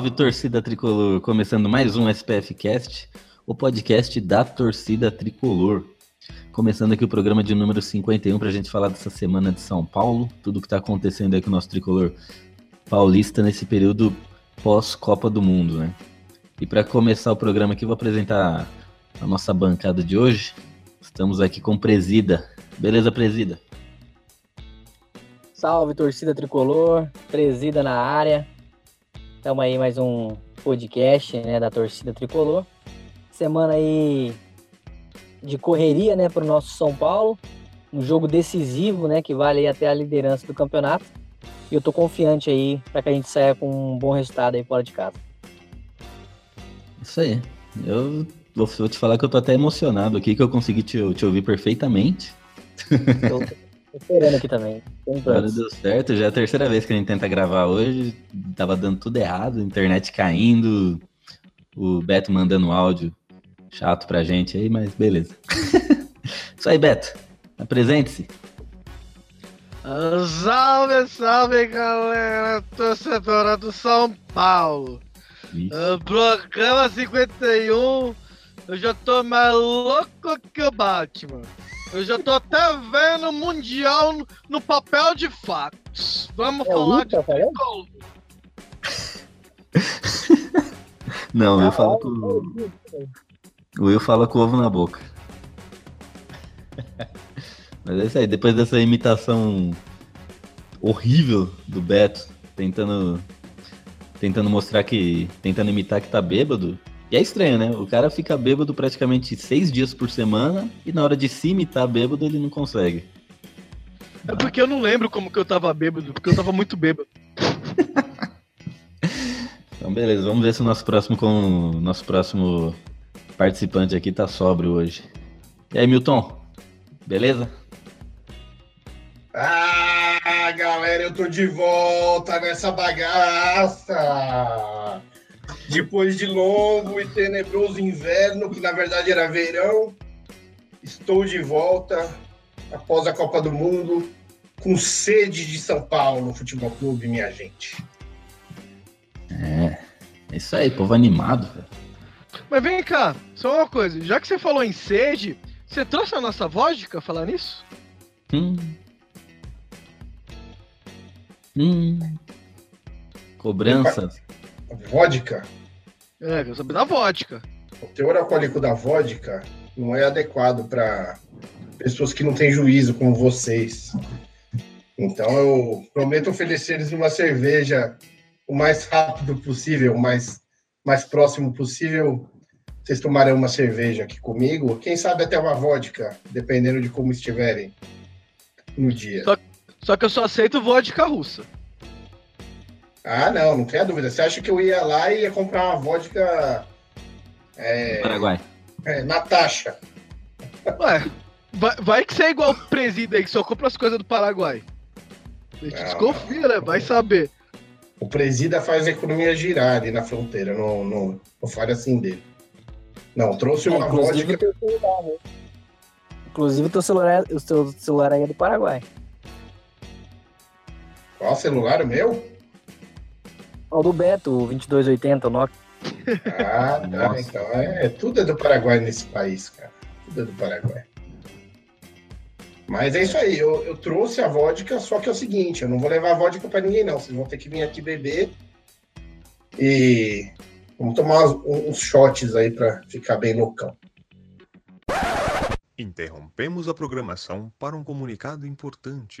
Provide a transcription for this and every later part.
Salve, torcida tricolor! Começando mais um SPF Cast, o podcast da torcida tricolor. Começando aqui o programa de número 51 para a gente falar dessa semana de São Paulo, tudo que está acontecendo aí com o nosso tricolor paulista nesse período pós-Copa do Mundo, né? E para começar o programa aqui, vou apresentar a nossa bancada de hoje. Estamos aqui com Presida. Beleza, Presida? Salve, torcida tricolor, Presida na área. Estamos aí mais um podcast, né, da torcida tricolor. Semana aí de correria, né, para o nosso São Paulo. Um jogo decisivo, né, que vale até a liderança do campeonato. E eu tô confiante aí para que a gente saia com um bom resultado aí fora de casa. Isso aí. Eu vou, vou te falar que eu tô até emocionado aqui, que eu consegui te, te ouvir perfeitamente. Eu tô esperando aqui também. Agora deu certo, já é a terceira vez que a gente tenta gravar hoje. Tava dando tudo errado, internet caindo, o Beto mandando áudio chato pra gente aí, mas beleza. Isso aí, Beto. Apresente-se. Salve, salve galera, torcedora do São Paulo. Uh, programa 51, eu já tô mais louco que o Batman. Eu já tô até vendo o Mundial no, papel de fatos. Vamos É o falar de tá futebol. Não, Ah, eu falo com. O Will fala com o ovo na boca. Mas é isso aí, depois dessa imitação horrível do Beto, tentando tentando mostrar que. tentando imitar que tá bêbado. E é estranho, né? O cara fica bêbado praticamente seis dias por semana e na hora de se imitar bêbado ele não consegue. É porque eu não lembro como que eu tava bêbado, porque eu tava muito bêbado. Então beleza, vamos ver se o nosso próximo com nosso próximo participante aqui tá sóbrio hoje. E aí, Milton? Beleza? Ah, galera, eu tô de volta nessa bagaça. Depois de longo e tenebroso inverno, que na verdade era verão, estou de volta após a Copa do Mundo com sede de São Paulo Futebol Clube, minha gente. É. É isso aí, povo animado, velho. Mas vem cá, só uma coisa, já que você falou em sede, você trouxe a nossa vodka falar nisso? Hum. Hum. Cobranças. Vodka, É, eu saber da vodka. o teor alcoólico da vodka não é adequado para pessoas que não têm juízo como vocês. Então eu prometo oferecer-lhes uma cerveja o mais rápido possível, o mais, mais próximo possível. Vocês tomarão uma cerveja aqui comigo, quem sabe até uma vodka, dependendo de como estiverem no dia. Só- Só que eu só aceito vodka russa. Ah, não, não tenha dúvida. Você acha que eu ia lá e ia comprar uma vodka é, Paraguai. é, Natasha? Ué, vai, vai que você é igual o presídio aí, que só compra as coisas do Paraguai. A gente Não, desconfia, né? Vai saber. O presida faz a economia girar ali na fronteira, não, não, não fale assim dele. Não, trouxe uma Inclusive, o vodka. teu celular, né? Inclusive, o teu celular, o teu celular aí é do Paraguai. Qual celular? O meu? O do Beto, o 2280, o Nokia. Ah, tá. Então, é, tudo é do Paraguai nesse país, cara. Tudo é do Paraguai. Mas é isso aí, eu, eu trouxe a vodka, só que é o seguinte, eu não vou levar a vodka pra ninguém, não. Vocês vão ter que vir aqui beber. E vamos tomar uns, uns shots aí pra ficar bem loucão. Interrompemos a programação para um comunicado importante.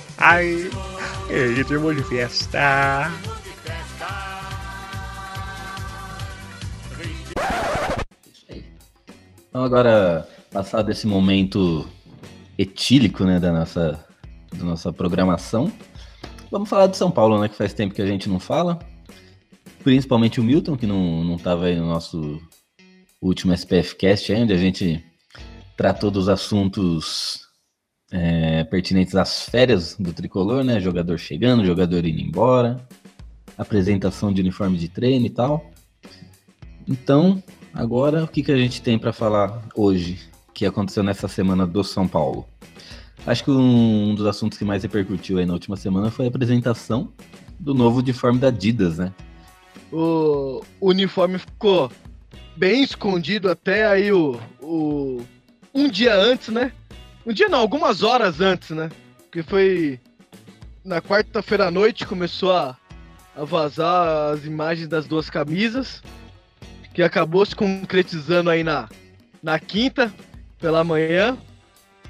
Ai, ritmo de festa. Então agora, passado esse momento etílico, né, da nossa, da nossa programação, vamos falar de São Paulo, né, que faz tempo que a gente não fala principalmente o Milton, que não, não tava aí no nosso último SPF Cast, onde a gente tratou dos assuntos é, pertinentes às férias do tricolor, né? Jogador chegando, jogador indo embora, apresentação de uniforme de treino e tal. Então, agora o que, que a gente tem para falar hoje, que aconteceu nessa semana do São Paulo? Acho que um dos assuntos que mais repercutiu aí na última semana foi a apresentação do novo uniforme da Adidas, né? o uniforme ficou bem escondido até aí o, o um dia antes, né? Um dia não, algumas horas antes, né? Que foi na quarta-feira à noite começou a, a vazar as imagens das duas camisas, que acabou se concretizando aí na, na quinta pela manhã.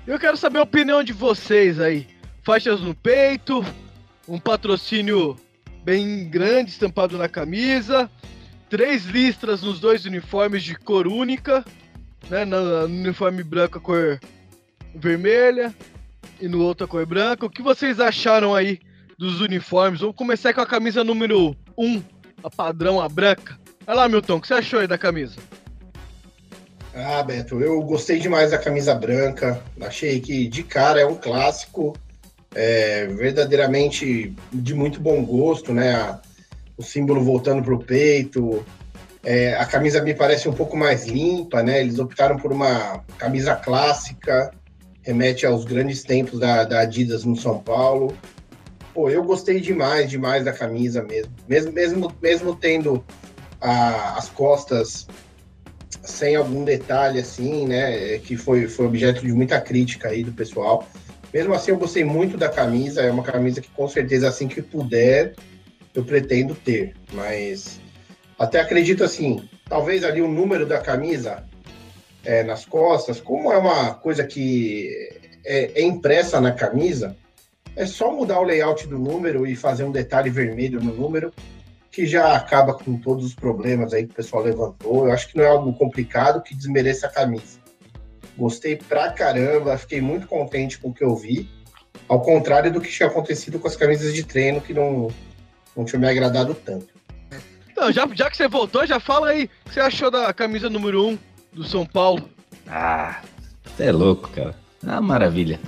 Eu quero saber a opinião de vocês aí. Faixas no peito, um patrocínio bem grande estampado na camisa, três listras nos dois uniformes de cor única, né? No uniforme branco a cor vermelha e no outro a cor branca. O que vocês acharam aí dos uniformes? Vamos começar com a camisa número 1, um, a padrão, a branca. Olha lá, Milton, o que você achou aí da camisa? Ah, Beto, eu gostei demais da camisa branca. Achei que de cara é um clássico é, verdadeiramente de muito bom gosto, né? O símbolo voltando para o peito. É, a camisa me parece um pouco mais limpa, né? Eles optaram por uma camisa clássica, remete aos grandes tempos da, da Adidas no São Paulo. Pô, eu gostei demais, demais da camisa mesmo. Mesmo, mesmo, mesmo tendo a, as costas sem algum detalhe assim, né? Que foi, foi objeto de muita crítica aí do pessoal. Mesmo assim, eu gostei muito da camisa. É uma camisa que, com certeza, assim que puder, eu pretendo ter. Mas até acredito assim, talvez ali o número da camisa é, nas costas, como é uma coisa que é, é, impressa na camisa, é só mudar o layout do número e fazer um detalhe vermelho no número, que já acaba com todos os problemas aí que o pessoal levantou. Eu acho que não é algo complicado que desmereça a camisa. Gostei pra caramba, fiquei muito contente com o que eu vi. Ao contrário do que tinha acontecido com as camisas de treino, que não, não tinha me agradado tanto. Então, já, já que você voltou, já fala aí o que você achou da camisa número 1 um do São Paulo. Ah, você é louco, cara. Ah, maravilha.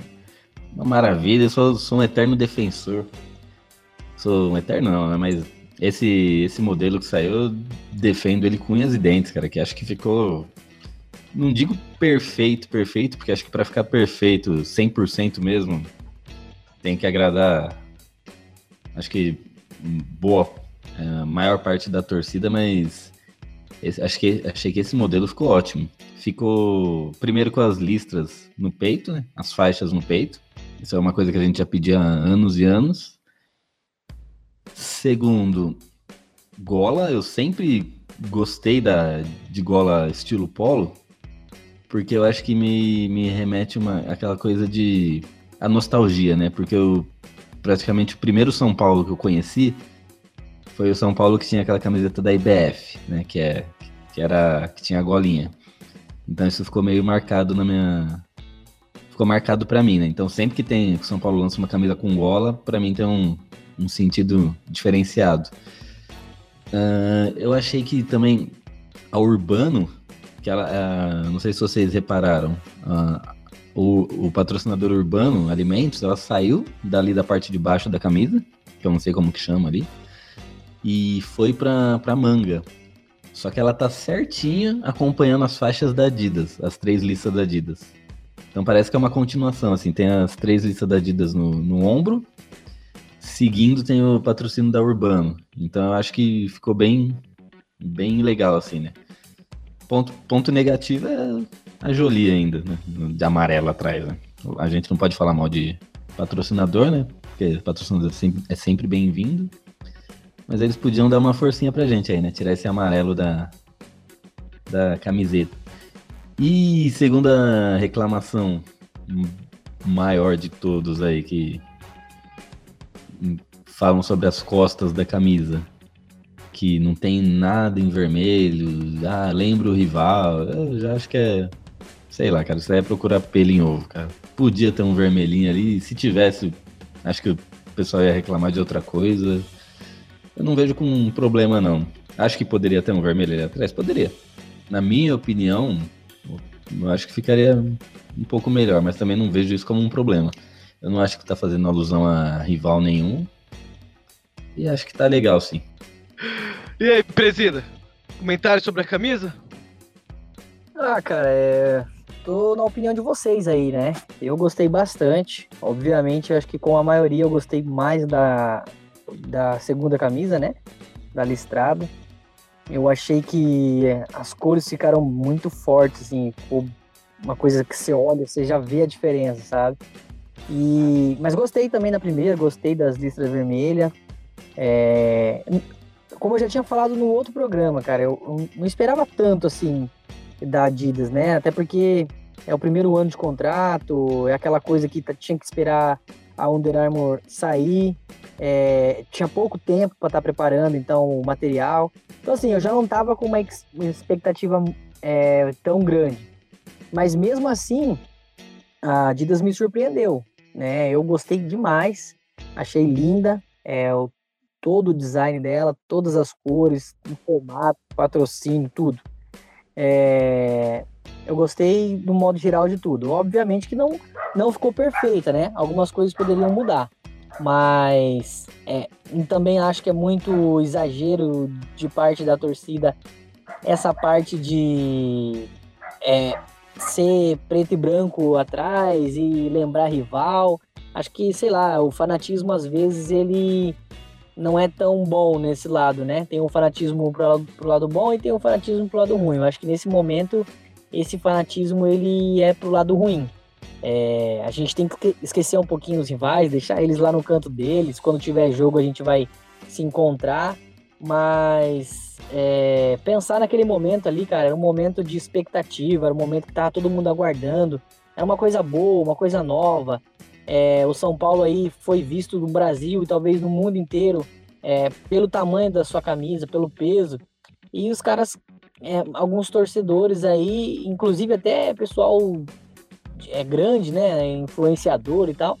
Uma maravilha, eu sou, sou um eterno defensor. Sou um eterno não, né? Mas esse, esse modelo que saiu, eu defendo ele com unhas e dentes, cara, que acho que ficou não digo perfeito, perfeito, porque acho que para ficar perfeito 100% mesmo, tem que agradar, acho que boa, é, maior parte da torcida, mas esse, acho que, achei que esse modelo ficou ótimo. Ficou primeiro com as listras no peito, né? as faixas no peito. Isso é uma coisa que a gente já pedia há anos e anos. Segundo, gola, eu sempre gostei da, de gola estilo polo, porque eu acho que me, me remete uma aquela coisa de a nostalgia, né? Porque eu praticamente o primeiro São Paulo que eu conheci foi o São Paulo que tinha aquela camiseta da IBF, né? Que, é, que, era, que tinha a golinha. Então isso ficou meio marcado na minha. Ficou marcado para mim, né? Então sempre que tem que São Paulo lança uma camisa com gola, para mim tem um, um sentido diferenciado. Uh, eu achei que também a Urbano, que ela, uh, não sei se vocês repararam, uh, o, o, patrocinador Urbano Alimentos, ela saiu dali da parte de baixo da camisa, que eu não sei como que chama ali, e foi pra manga. Só que ela tá certinha acompanhando as faixas da Adidas, as três listas da Adidas. Então parece que é uma continuação, assim, tem as três listas da Adidas no, no ombro, seguindo tem o patrocínio da Urbano. Então eu acho que ficou bem, bem legal, assim, né? Ponto, ponto negativo é a Jolie ainda, né? De amarelo atrás, né? A gente não pode falar mal de patrocinador, né? Porque patrocinador é sempre, é sempre bem-vindo. Mas eles podiam dar uma forcinha pra gente aí, né? Tirar esse amarelo da, da camiseta. E segunda reclamação maior de todos aí que falam sobre as costas da camisa, que não tem nada em vermelho, ah, lembra o rival, eu já acho que é, sei lá, cara, isso aí é procurar pelo em ovo, cara. Podia ter um vermelhinho ali, se tivesse, acho que o pessoal ia reclamar de outra coisa, eu não vejo com um problema, não. Acho que poderia ter um vermelho ali atrás? Poderia. Na minha opinião, eu acho que ficaria um pouco melhor, mas também não vejo isso como um problema. Eu não acho que tá fazendo alusão a rival nenhum. E acho que tá legal, sim. E aí, presida? Comentário sobre a camisa? Ah, cara, é... tô na opinião de vocês aí, né? Eu gostei bastante. Obviamente, acho que com a maioria eu gostei mais da, da segunda camisa, né? Da listrada. Eu achei que as cores ficaram muito fortes, assim, uma coisa que você olha, você já vê a diferença, sabe? E, mas gostei também da primeira, gostei das listras vermelhas. É, como eu já tinha falado no outro programa, cara, eu, eu não esperava tanto assim da Adidas, né? Até porque é o primeiro ano de contrato, é aquela coisa que tinha que esperar a Under Armour sair, é, tinha pouco tempo para estar tá preparando então o material. Então assim, eu já não estava com uma, expectativa é, tão grande. Mas mesmo assim, a Adidas me surpreendeu, né? Eu gostei demais, achei linda, é, o, todo o design dela, todas as cores, o formato, patrocínio, tudo. É, eu gostei do modo geral de tudo. Obviamente que não, não ficou perfeita, né? Algumas coisas poderiam mudar. Mas é, também acho que é muito exagero de parte da torcida essa parte de é, ser preto e branco atrás e lembrar rival. Acho que, sei lá, o fanatismo às vezes ele não é tão bom nesse lado, né? Tem um fanatismo pro lado, pro lado bom e tem um fanatismo pro lado ruim. Eu acho que nesse momento esse fanatismo ele é pro lado ruim. É, a gente tem que esquecer um pouquinho os rivais, deixar eles lá no canto deles. Quando tiver jogo, a gente vai se encontrar. Mas é, pensar naquele momento ali, cara, era um momento de expectativa, era um momento que tava todo mundo aguardando. Era uma coisa boa, uma coisa nova. É, o São Paulo aí foi visto no Brasil e talvez no mundo inteiro é, pelo tamanho da sua camisa, pelo peso. E os caras é, alguns torcedores aí, inclusive até pessoal é grande, né, influenciador e tal,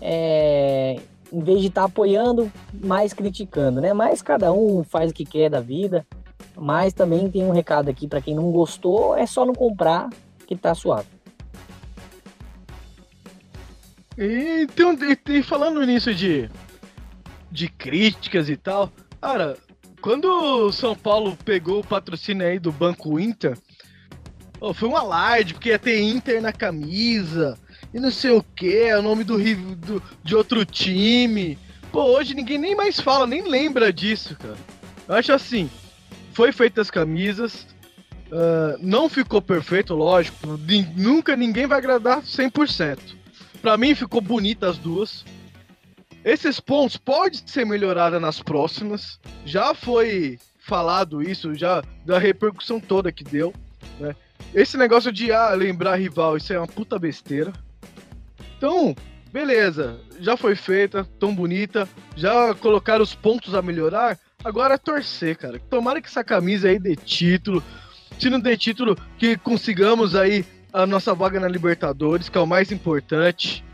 é, em vez de estar tá apoiando, mais criticando, né? Mas cada um faz o que quer da vida. Mas também tem um recado aqui para quem não gostou, é só não comprar que tá suave. E, então, e, e falando nisso de de críticas e tal, cara, quando o São Paulo pegou o patrocínio aí do Banco Inter, oh, foi um alarde, porque ia ter Inter na camisa, e não sei o que, é o nome do, do, de outro time. Pô, hoje ninguém nem mais fala, nem lembra disso, cara. Eu acho assim, foi feitas as camisas, uh, não ficou perfeito, lógico, nunca ninguém vai agradar 100%. Pra mim ficou bonita as duas. Esses pontos podem ser melhorados nas próximas. Já foi falado isso, já da repercussão toda que deu. Né? Esse negócio de ah, lembrar rival, isso é uma puta besteira. Então, beleza, já foi feita, tão bonita, já colocaram os pontos a melhorar. Agora é torcer, cara. Tomara que essa camisa aí dê título. Se não dê título, que consigamos aí a nossa vaga na Libertadores, que é o mais importante,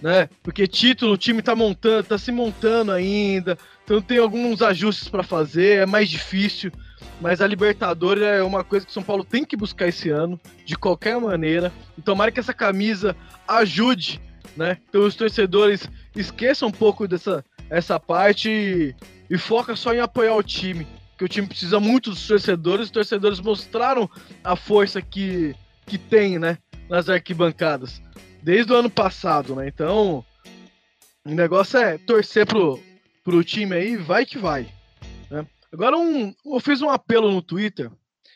né? Porque título o time tá montando, tá se montando ainda, então tem alguns ajustes para fazer, é mais difícil, mas a Libertadores é uma coisa que o São Paulo tem que buscar esse ano, de qualquer maneira. E tomara que essa camisa ajude, né? Então os torcedores esqueçam um pouco dessa essa parte e, e foca só em apoiar o time, que o time precisa muito dos torcedores, os torcedores mostraram a força que que tem, né, nas arquibancadas desde o ano passado, né? Então, o negócio é torcer pro, pro time aí, vai que vai. Né? Agora, um, eu fiz um apelo no Twitter,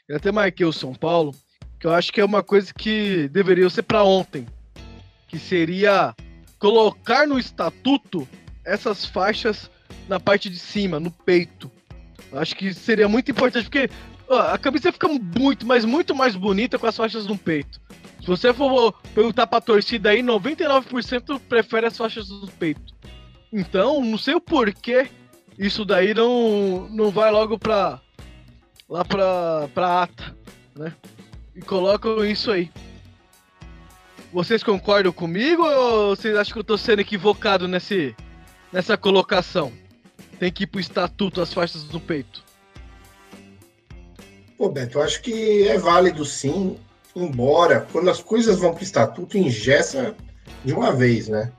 eu até marquei o São Paulo, que eu acho que é uma coisa que deveria ser para ontem, que seria colocar no estatuto essas faixas na parte de cima, no peito. Eu acho que seria muito importante, porque ó, a camisa fica muito, mas muito mais bonita com as faixas no peito. Se você for perguntar pra torcida aí, 99% prefere as faixas do peito. Então, não sei o porquê isso daí não, não vai logo pra. lá pra, pra ata, né? E colocam isso aí. Vocês concordam comigo ou vocês acham que eu tô sendo equivocado nesse, nessa colocação? Tem que ir pro estatuto as faixas do peito. Pô, Beto, eu acho que é válido sim, embora quando as coisas vão para o estatuto, ingessa de uma vez, né?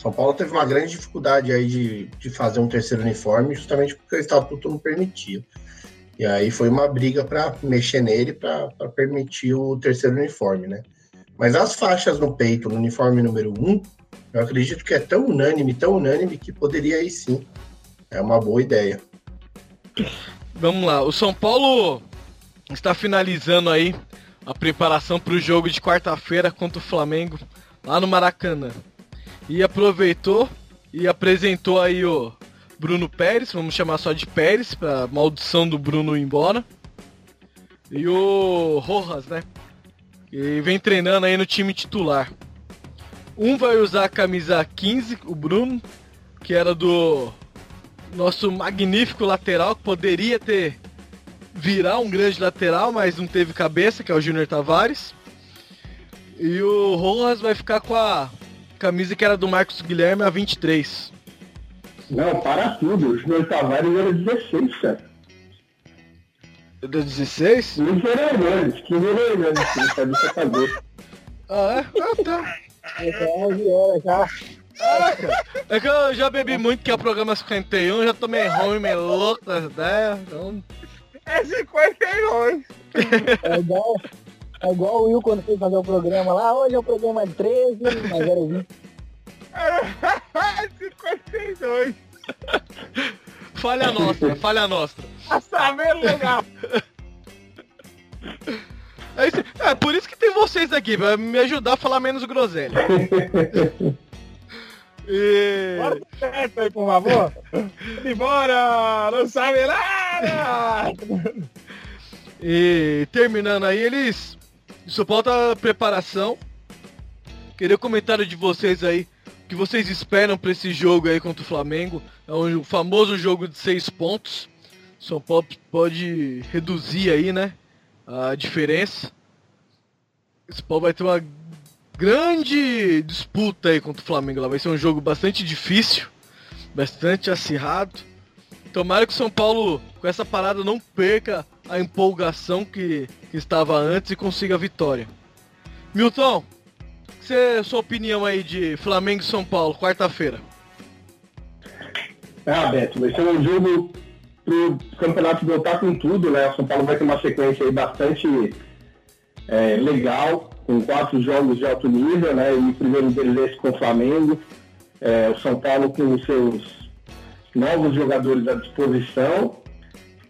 São Paulo teve uma grande dificuldade aí de, de fazer um terceiro uniforme, justamente porque o estatuto não permitia. E aí foi uma briga para mexer nele para permitir o terceiro uniforme, né? Mas as faixas no peito, no uniforme número um, eu acredito que é tão unânime, tão unânime, que poderia ir sim. É uma boa ideia. Vamos lá, o São Paulo está finalizando aí a preparação para o jogo de quarta-feira contra o Flamengo lá no Maracanã. E aproveitou e apresentou aí o Bruno Pérez, vamos chamar só de Pérez, para maldição do Bruno ir embora. E o Rojas, né? E vem treinando aí no time titular. Um vai usar a camisa 15, o Bruno, que era do nosso magnífico lateral, que poderia ter virar um grande lateral, mas não teve cabeça, que é o Júnior Tavares. E o Rojas vai ficar com a camisa que era do Marcos Guilherme, a 23. Não, para tudo. O Júnior Tavares era 16, cara. Era 16? Isso era grande, que era grande, não sabia essa cabeça. Ah, é? Ah, tá. É, já. É que eu já bebi muito, que é o programa 51, já tomei ruim, meio louco das ideias, então... É 52. É é igual o Will quando foi fazer o programa lá. Hoje é o programa 13, mas era 20. É 52. Falha nossa, falha nossa. A saber legal. É, isso- é por isso que tem vocês aqui, pra me ajudar a falar menos groselha. E... Bora pro teto aí, por favor. Embora, não sabe nada. E terminando aí, eles. O São Paulo tá preparação. Queria comentário de vocês aí. O que vocês esperam pra esse jogo aí contra o Flamengo? É um famoso jogo de seis pontos. São Paulo pode reduzir aí, né? A diferença. São Paulo vai ter uma grande disputa aí contra o Flamengo. Vai ser um jogo bastante difícil, bastante acirrado. Tomara que o São Paulo, com essa parada, não perca a empolgação que, que estava antes e consiga a vitória. Milton, você, sua opinião aí de Flamengo e São Paulo, quarta-feira? Ah, Beto, vai ser um jogo pro campeonato voltar com tudo, né? O São Paulo vai ter uma sequência aí bastante é, legal, com quatro jogos de alto nível, né? E o primeiro deles esse com o Flamengo. É, o São Paulo com os seus novos jogadores à disposição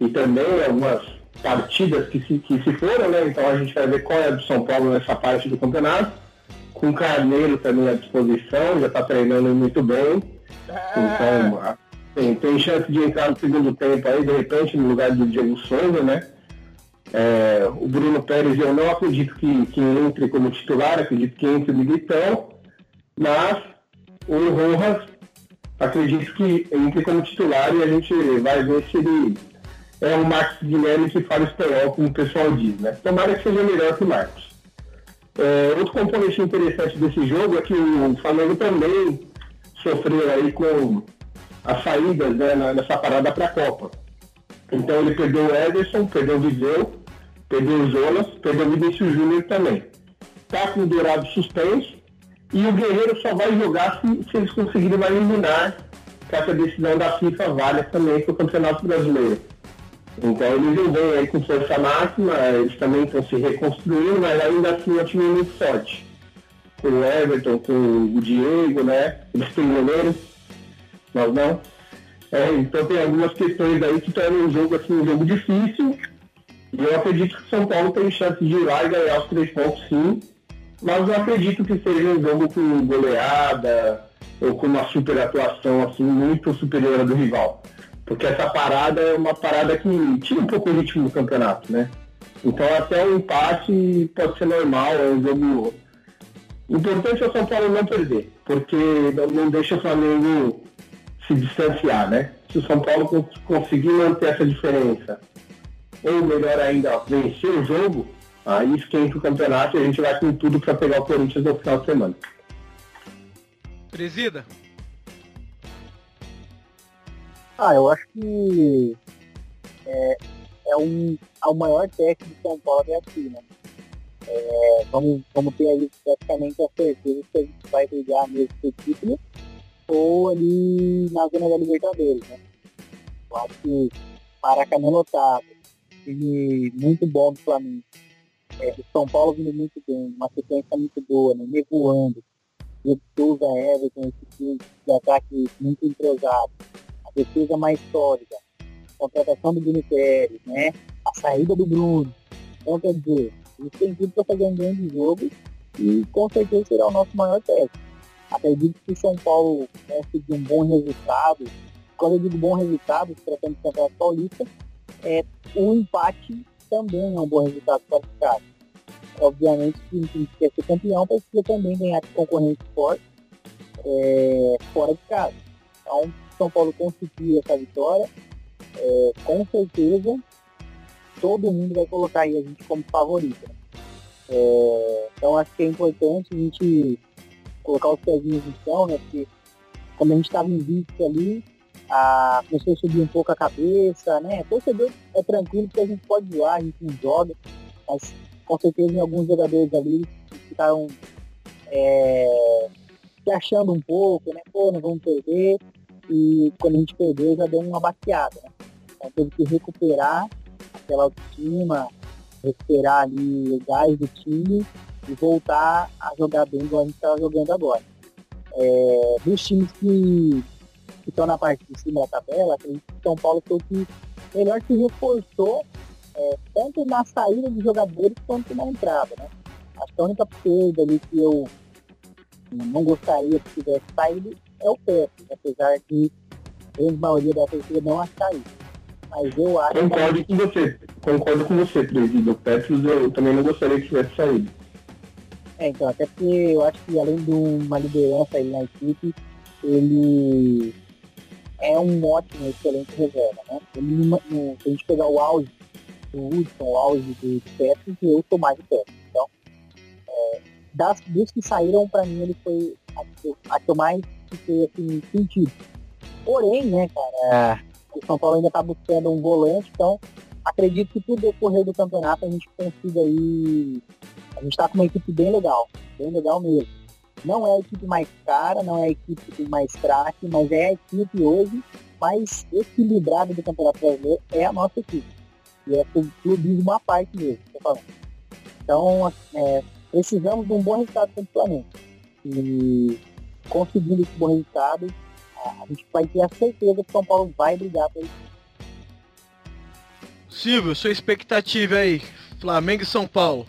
e também algumas partidas que se, que se foram, né? Então a gente vai ver qual é a do São Paulo nessa parte do campeonato. Com o Carneiro também à disposição, já está treinando muito bem. Então, a- tem, tem chance de entrar no segundo tempo aí, de repente, no lugar do Diego Souza, né? É, o Bruno Pérez eu não acredito que, que entre como titular, acredito que entre o Militão, mas o Rojas acredito que entre como titular e a gente vai ver se ele é o Marcos Guilherme que fala espanhol, como o pessoal diz, né? Tomara que seja melhor que o Marcos. É, outro componente interessante desse jogo é que o Flamengo também sofreu aí com as saídas né, nessa parada para a Copa. Então ele perdeu o Ederson, perdeu o Viseu, perdeu o Jonas, perdeu o Vinícius Júnior também. Está com o Dourado suspenso e o Guerreiro só vai jogar se, se eles conseguirem eliminar que essa decisão da FIFA vale também para o Campeonato Brasileiro. Então eles não vêm aí com força máxima, eles também estão se reconstruindo, mas ainda assim é um time muito forte. Com o Everton, com o Diego, né? Eles têm goleiro, nós não. É, então tem algumas questões aí que tornam o jogo assim, um jogo difícil. E eu acredito que o São Paulo tem chance de ir lá e ganhar os três pontos sim. Mas eu acredito que seja um jogo com goleada ou com uma super atuação assim, muito superior à do rival. Porque essa parada é uma parada que tira um pouco o ritmo do campeonato, né? Então até um empate pode ser normal, é um jogo. O importante é o São Paulo não perder, porque não deixa o Flamengo se distanciar, né? Se o São Paulo conseguir manter essa diferença, ou melhor ainda, vencer o jogo, aí esquenta o campeonato e a gente vai com tudo para pegar o Corinthians no final de semana. Presida? Ah, eu acho que é, é, um, é o maior teste de São Paulo até aqui, né? É, vamos, vamos ter aí praticamente a certeza que a gente vai brigar mesmo por título ou ali na zona da Libertadores, né? Eu acho que Maracanã lotado, time muito bom do Flamengo. É, o São Paulo vindo muito bem, uma sequência muito boa, né? Nevoando. Souza, Everton, esse time de ataque muito entrosado. A defesa mais sólida. A contratação do Bruno Pérez, né? A saída do Bruno. Então, quer dizer, isso tem tudo para fazer um grande jogo e com certeza será o nosso maior teste. Acredito que o São Paulo conseguir um bom resultado. Quando eu digo bom resultado, tratando de campeonato paulista, é, o empate também é um bom resultado qualificado. Obviamente que a gente quer ser campeão, precisa também ganhar de concorrente forte é, fora de casa. Então, São Paulo conseguir essa vitória, é, com certeza todo mundo vai colocar a gente como favorito. Né? É, então acho que é importante a gente colocar os pezinhos no chão, né? Porque quando a gente estava invicto ali, a, começou a subir um pouco a cabeça, né? Torcedor é tranquilo porque a gente pode zoar, a gente não joga, mas com certeza em alguns jogadores ali ficaram é, se achando um pouco, né? Pô, não vamos perder. E quando a gente perdeu já deu uma baqueada, né? Então teve que recuperar aquela autoestima, recuperar ali o gás do time e voltar a jogar bem igual a gente está jogando agora. É, dos times que estão na parte de cima da tabela, acredito que São Paulo foi o que melhor se reforçou, é, tanto na saída de jogadores quanto na entrada. Né? Acho que a única perda ali que eu não gostaria que tivesse saído é o Petro, apesar de a grande maioria da torcida não achar isso. Mas eu acho Concordo que... com você, concordo com você, Presidente. O Petros eu também não gostaria que tivesse saído. É, então, até porque eu acho que além de uma liderança aí na equipe, ele é um ótimo, excelente reserva, né? Ele, se a gente pegar o auge do Hudson, o auge do Petros, eu sou mais do Petros. Então, é, das, dos que saíram, para mim, ele foi a, a que eu mais fiquei assim, sentido. Porém, né, cara, o São Paulo ainda está buscando um volante, então acredito que tudo decorrer do campeonato a gente consiga aí a gente está com uma equipe bem legal, bem legal mesmo. Não é a equipe mais cara, não é a equipe que tem mais craque, mas é a equipe hoje mais equilibrada do Campeonato Brasileiro, é a nossa equipe. E é clubismo à parte mesmo, tô falando. Então, é, precisamos de um bom resultado contra o Flamengo. E conseguindo esse bom resultado, a gente vai ter a certeza que o São Paulo vai brigar por isso. Silvio, sua expectativa aí, Flamengo e São Paulo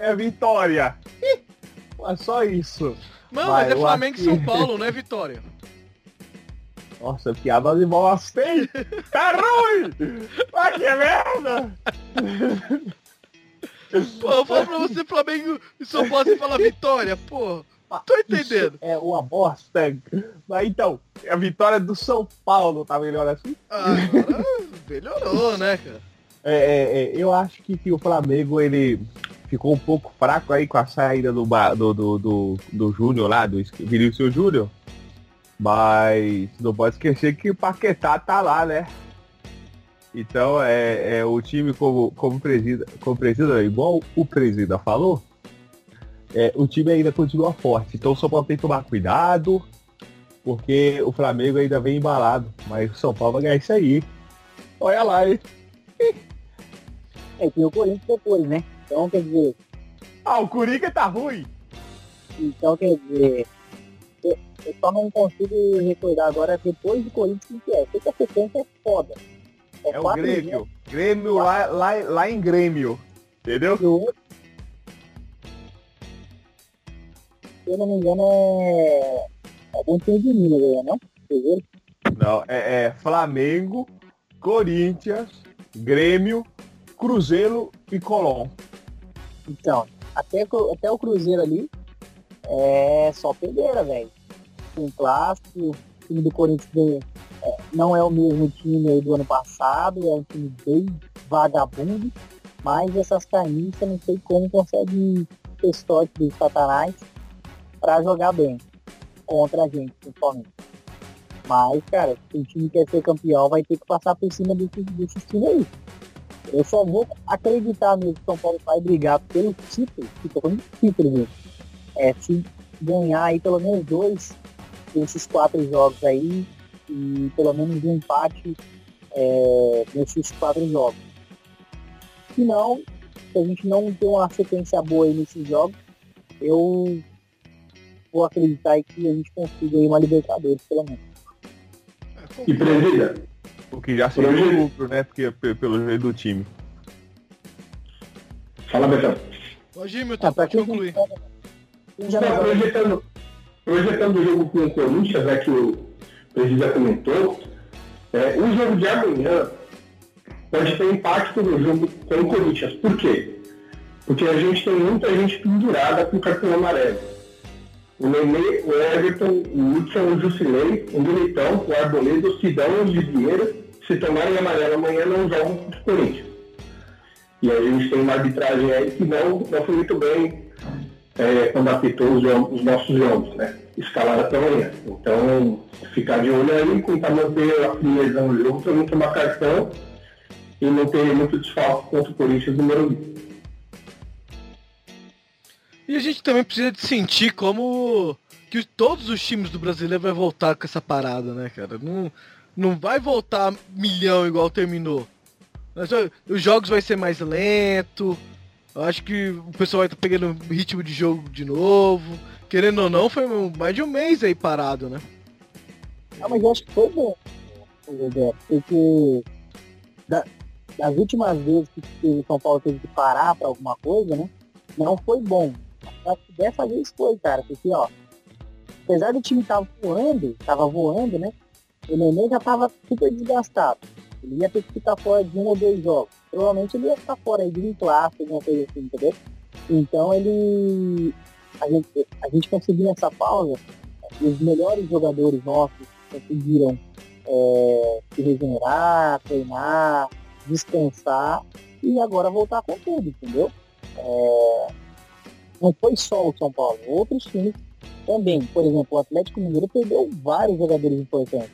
é vitória. É só isso. Mano, mas é Flamengo e São Paulo, não é vitória. Nossa, piada de bosta, hein? Tá ruim! Vai que merda! Pô, eu falo pra você, Flamengo e São Paulo, você fala vitória, pô. Tô entendendo. Isso é uma bosta. Mas então, a vitória do São Paulo tá melhor assim? Ah, agora melhorou, né, cara? É, é, é, eu acho que, que o Flamengo, ele ficou um pouco fraco aí com a saída do, do, do, do, do Júnior lá, do Vinícius Júnior. Mas não pode esquecer que o Paquetá tá lá, né? Então é, é o time como, como presida, como presida, igual o presida falou, é, o time ainda continua forte. Então o São Paulo tem que tomar cuidado, porque o Flamengo ainda vem embalado. Mas o São Paulo vai ganhar isso aí. Olha lá, hein? É, tem o Corinthians depois, né? Então, quer dizer, Ah, o Curica tá ruim. então, quer dizer, eu, eu só não consigo recordar agora depois do Corinthians que é. Sei que a sequência é foda. É o quatro Grêmio. Grêmio lá, lá, lá em Grêmio. Entendeu? E o outro, se eu não me engano, é algum time de Minas, não? Não, é, é Flamengo, Corinthians, Grêmio, Cruzeiro e Colón. Então, até, até o Cruzeiro ali é só pedeira, velho. Um clássico, o time do Corinthians é, não é o mesmo time do ano passado, é um time bem vagabundo, mas essas camisas não sei como conseguem ter sorte dos satanás pra jogar bem contra a gente, principalmente. Mas, cara, se o time quer ser campeão, vai ter que passar por cima desses, desses times aí. Eu só vou acreditar mesmo que São Paulo vai brigar pelo título, que tô falando título mesmo. É se ganhar aí pelo menos dois desses quatro jogos aí e pelo menos um empate é, nesses quatro jogos. Se não, se a gente não ter uma sequência boa aí nesses jogos, eu vou acreditar aí que a gente consiga aí uma Libertadores, pelo menos. E presida, O que já seria um lucro, né? Porque pe- pelo jeito do time. fala Betão. Ô, Gilmilton, pode concluir. Já Não, projetando, projetando o jogo com o Corinthians, é que o Presida comentou, é, o jogo de amanhã pode ter impacto no jogo com o Corinthians. Por quê? Porque a gente tem muita gente pendurada com cartão amarelo. O Nenê, o Everton, o Hudson, o Jusilei, o Militão, o Arboleda, o Sidão e o Vieira, se tomarem amarelo amanhã, não jogam contra o Corinthians. E aí a gente tem uma arbitragem aí que não, não foi muito bem é, quando apitou os, os nossos jogos, né? Escalada para amanhã. Então, ficar de olho aí, tentar manter a frieza no jogo para não tomar cartão e não ter muito desfalque contra o Corinthians número 1. E a gente também precisa de sentir como que todos os times do brasileiro vai voltar com essa parada, né, cara? Não, não vai voltar milhão igual terminou. Mas, Os jogos vai ser mais lento. Eu acho que o pessoal vai estar pegando ritmo de jogo de novo. Querendo ou não, foi mais de um mês aí parado, né? Ah, mas eu acho que foi bom, porque da- das últimas vezes que o São Paulo teve que parar para alguma coisa, né? Não foi bom. Acho que dessa vez foi, cara, porque ó, apesar do time estar voando, tava voando, né? O Nenê já tava super desgastado. Ele ia ter que ficar fora de um ou dois jogos. Provavelmente ele ia ficar fora aí de um clássico, alguma coisa assim, entendeu? Então ele. A gente, a gente conseguiu nessa pausa, os melhores jogadores nossos conseguiram é, se regenerar, treinar, descansar e agora voltar com tudo, entendeu? É, não foi só o São Paulo, outros times também. Por exemplo, o Atlético Mineiro perdeu vários jogadores importantes.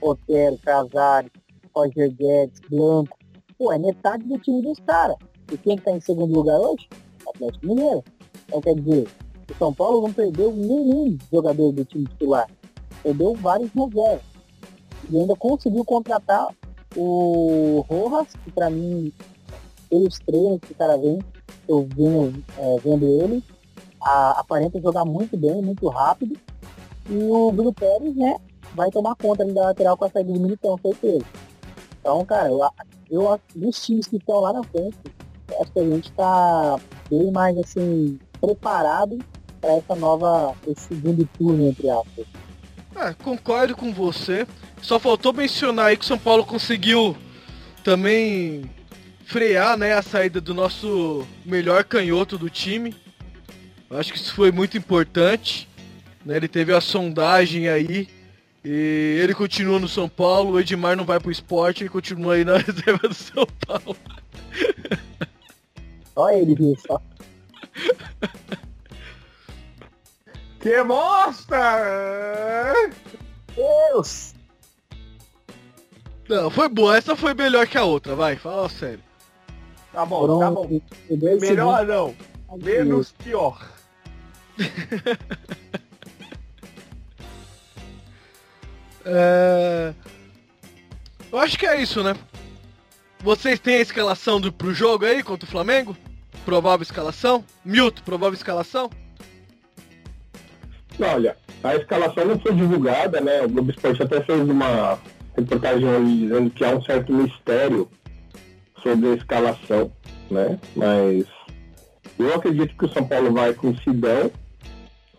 Otero, Casares, Roger Guedes, Blanco. Pô, é metade do time dos caras. E quem está em segundo lugar hoje? O Atlético Mineiro. Então quer dizer, o São Paulo não perdeu nenhum jogador do time titular. Perdeu vários reservas. E ainda conseguiu contratar o Rojas, que pra mim, pelos treinos que o cara vem, eu venho é, vendo ele, a- aparenta jogar muito bem, muito rápido. E o Bruno Pérez, né, vai tomar conta da lateral com a saída do Militão, certeza. Então, cara, eu, eu dos times que estão lá na frente, acho que a gente tá bem mais assim, preparado para essa nova, esse segundo turno, entre aspas. É, concordo com você. Só faltou mencionar aí que o São Paulo conseguiu também frear né, a saída do nosso melhor canhoto do time. Eu acho que isso foi muito importante. Né? Ele teve a sondagem aí. E ele continua no São Paulo, o Edmar não vai pro esporte, ele continua aí na reserva do São Paulo. Olha ele, só. Que mostra! Deus! Não, foi boa, essa foi melhor que a outra, vai, fala sério. Tá bom, tá bom. Melhor não. Menos pior. É... Eu acho que é isso, né? Vocês têm a escalação do, pro jogo aí contra o Flamengo? Provável escalação? Milton, provável escalação? Olha, a escalação não foi divulgada, né? O Globo Esporte até fez uma reportagem ali dizendo que há um certo mistério sobre a escalação, né? Mas eu acredito que o São Paulo vai com o Sidão,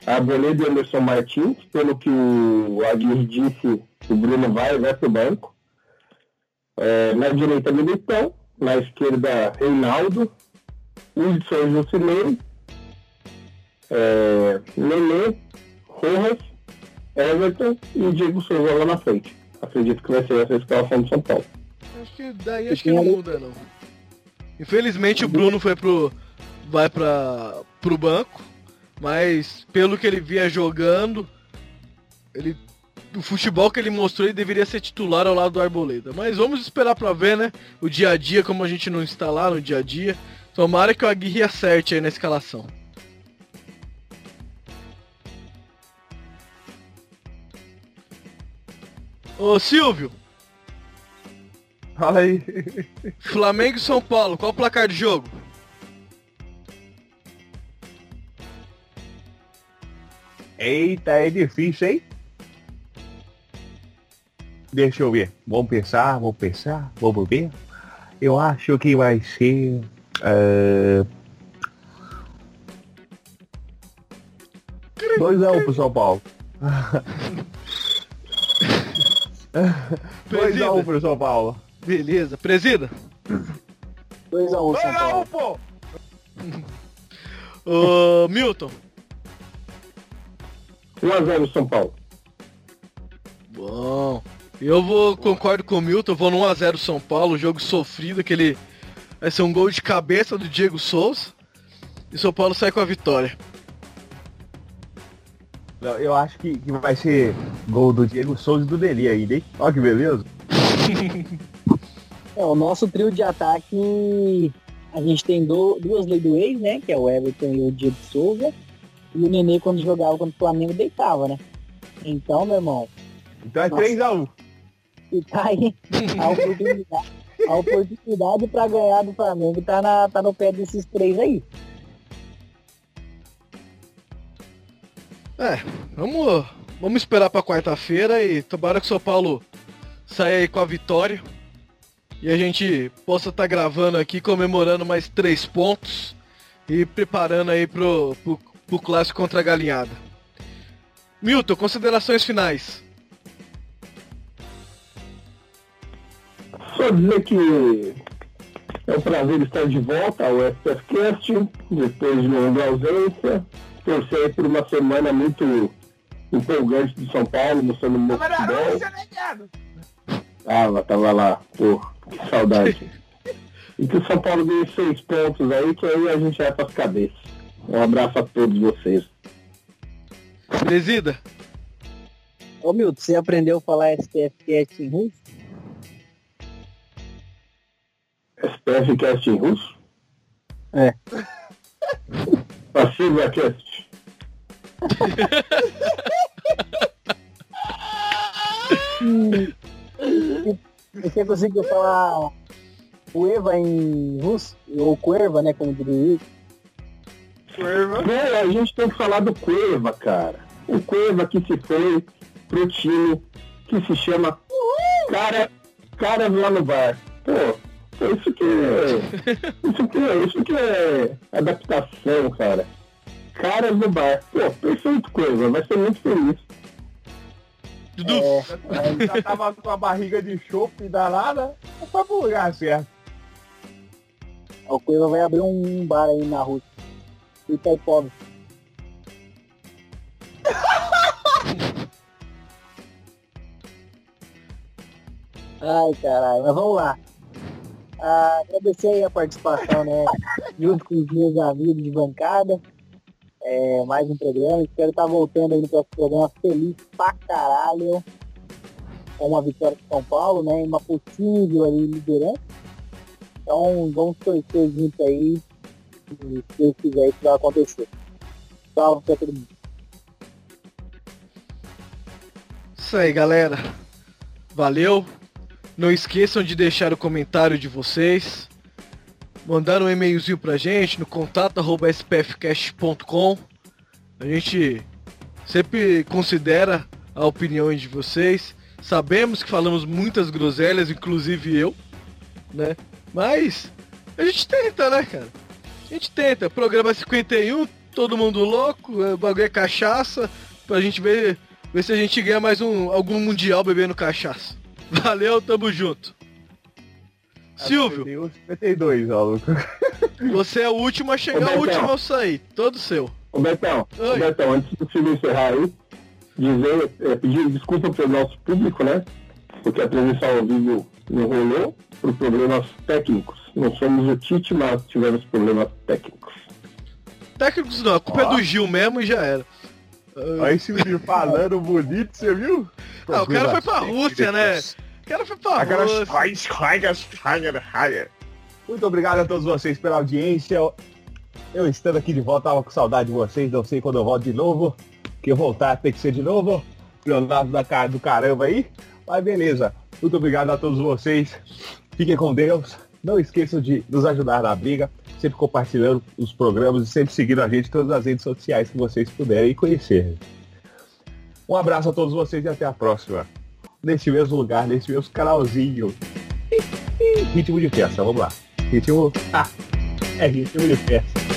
Arboleda e Anderson Martins, pelo que o Aguirre disse, o Bruno vai, vai pro banco. É, na direita, Militão, na esquerda, Reinaldo, e Jusilei, é, Nenê, Rojas, Everton e Diego Souza lá na frente. Acredito que vai ser essa a escalação do São Paulo. Acho que daí acho que não muda não. Infelizmente o Bruno foi pro. vai pra. pro banco. Mas pelo que ele vinha jogando, ele. O futebol que ele mostrou, ele deveria ser titular ao lado do Arboleda. Mas vamos esperar pra ver, né? O dia a dia, como a gente não está lá no dia a dia. Tomara que o Aguirre acerte aí na escalação. Ô Silvio, Fala aí. Flamengo e São Paulo, qual o placar de jogo? Eita, é difícil, hein? Deixa eu ver. Vamos pensar, vamos pensar, vamos ver. Eu acho que vai ser. Uh... 2x1 pro São Paulo. 2x1 pro São Paulo. Beleza, presida? 2x1 São Paulo. 2x1, pô! Ô, Milton. 1x0 São Paulo. Bom. Eu vou, concordo com o Milton, vou no 1x0 São Paulo, jogo sofrido, aquele. Vai ser um gol de cabeça do Diego Souza. E São Paulo sai com a vitória. Não, Eu acho que, que vai ser gol do Diego Souza e do Deli ainda, hein? Olha que beleza. É, o nosso trio de ataque, a gente tem do, duas ex, né? Que é o Everton e o Diego Souza. E o Nenê, quando jogava contra o Flamengo, deitava, né? Então, meu irmão. Então é Nossa. 3x1. E tá aí a oportunidade, a oportunidade pra ganhar do Flamengo tá, na, tá no pé desses três aí. É, vamos, vamos esperar pra quarta-feira e tomara que o São Paulo saia aí com a vitória. E a gente possa estar gravando aqui, comemorando mais três pontos e preparando aí pro, pro, pro clássico contra a galinhada. Milton, considerações finais. Só dizer que é um prazer estar de volta ao SPFcast, depois de uma longa ausência. Torcer por uma semana muito empolgante do São Paulo, mostrando muito futebol. Tava, tava lá, pô, que saudade. e que o São Paulo ganhe seis pontos aí, que aí a gente vai pras cabeças. Um abraço a todos vocês. Presida. Ô Milton, você aprendeu a falar STFcast em russo? SPFcast em russo? É. Passiva Cast. Você conseguiu falar Cueva em russo? Ou Cuerva, né? Como diria Não, a gente tem que falar do Cueva, cara. O Cueva que se foi pro time que se chama Cara, Caras lá no bar. Pô, isso que é. Isso que é, isso que é adaptação, cara. Caras no bar. Pô, perfeito Cueva, vai ser muito feliz. Dudu. É, já tava com a barriga de chope danada, não foi pro lugar certo. O Cueva vai abrir um bar aí na rua. E tá pobre. Ai, caralho, mas vamos lá. Ah, agradecer aí a participação, né? Junto com os meus amigos de bancada. É, mais um programa. Espero estar voltando aí no próximo programa feliz pra caralho. Com uma vitória de São Paulo, né? Uma possível ali liderança. Então vamos torcer junto aí. Se Deus quiser, isso vai acontecer. Salve pra todo mundo. Isso aí, galera. Valeu. Não esqueçam de deixar o comentário de vocês. Mandar um e-mailzinho pra gente no contato.spfcast.com. A gente sempre considera a opinião de vocês. Sabemos que falamos muitas groselhas, inclusive eu, né? Mas a gente tenta, né, cara? A gente tenta. Programa 51, todo mundo louco, o bagulho é cachaça, pra gente ver, ver se a gente ganha mais um algum mundial bebendo cachaça. Valeu, tamo junto. Silvio. 52, ó, Lucas. Você é o último a chegar, o último a sair. Todo seu. Ô Betão, ô Betão, antes do Silvio encerrar aí, dizer, é, pedir desculpa pelo nosso público, né? Porque a transmissão ao vivo não rolou por problemas técnicos. Não somos o Tite, mas tivemos problemas técnicos. Técnicos não, a culpa é do Gil mesmo e já era. Esse Silvio falando bonito, você viu? Ah, o cara foi pra Rússia, né? Cara foi pra Rússia. Muito obrigado a todos vocês pela audiência. Eu estando aqui de volta, tava com saudade de vocês, não sei quando eu volto de novo. Que eu voltar tem que ser de novo. Leonardo da cara do caramba aí. Mas beleza. Muito obrigado a todos vocês. Fiquem com Deus. Não esqueçam de nos ajudar na briga, sempre compartilhando os programas e sempre seguindo a gente em todas as redes sociais que vocês puderem conhecer. Um abraço a todos vocês e até a próxima. Neste mesmo lugar, neste mesmo canalzinho. Ritmo de festa, vamos lá. Ritmo. Ah, é ritmo de festa.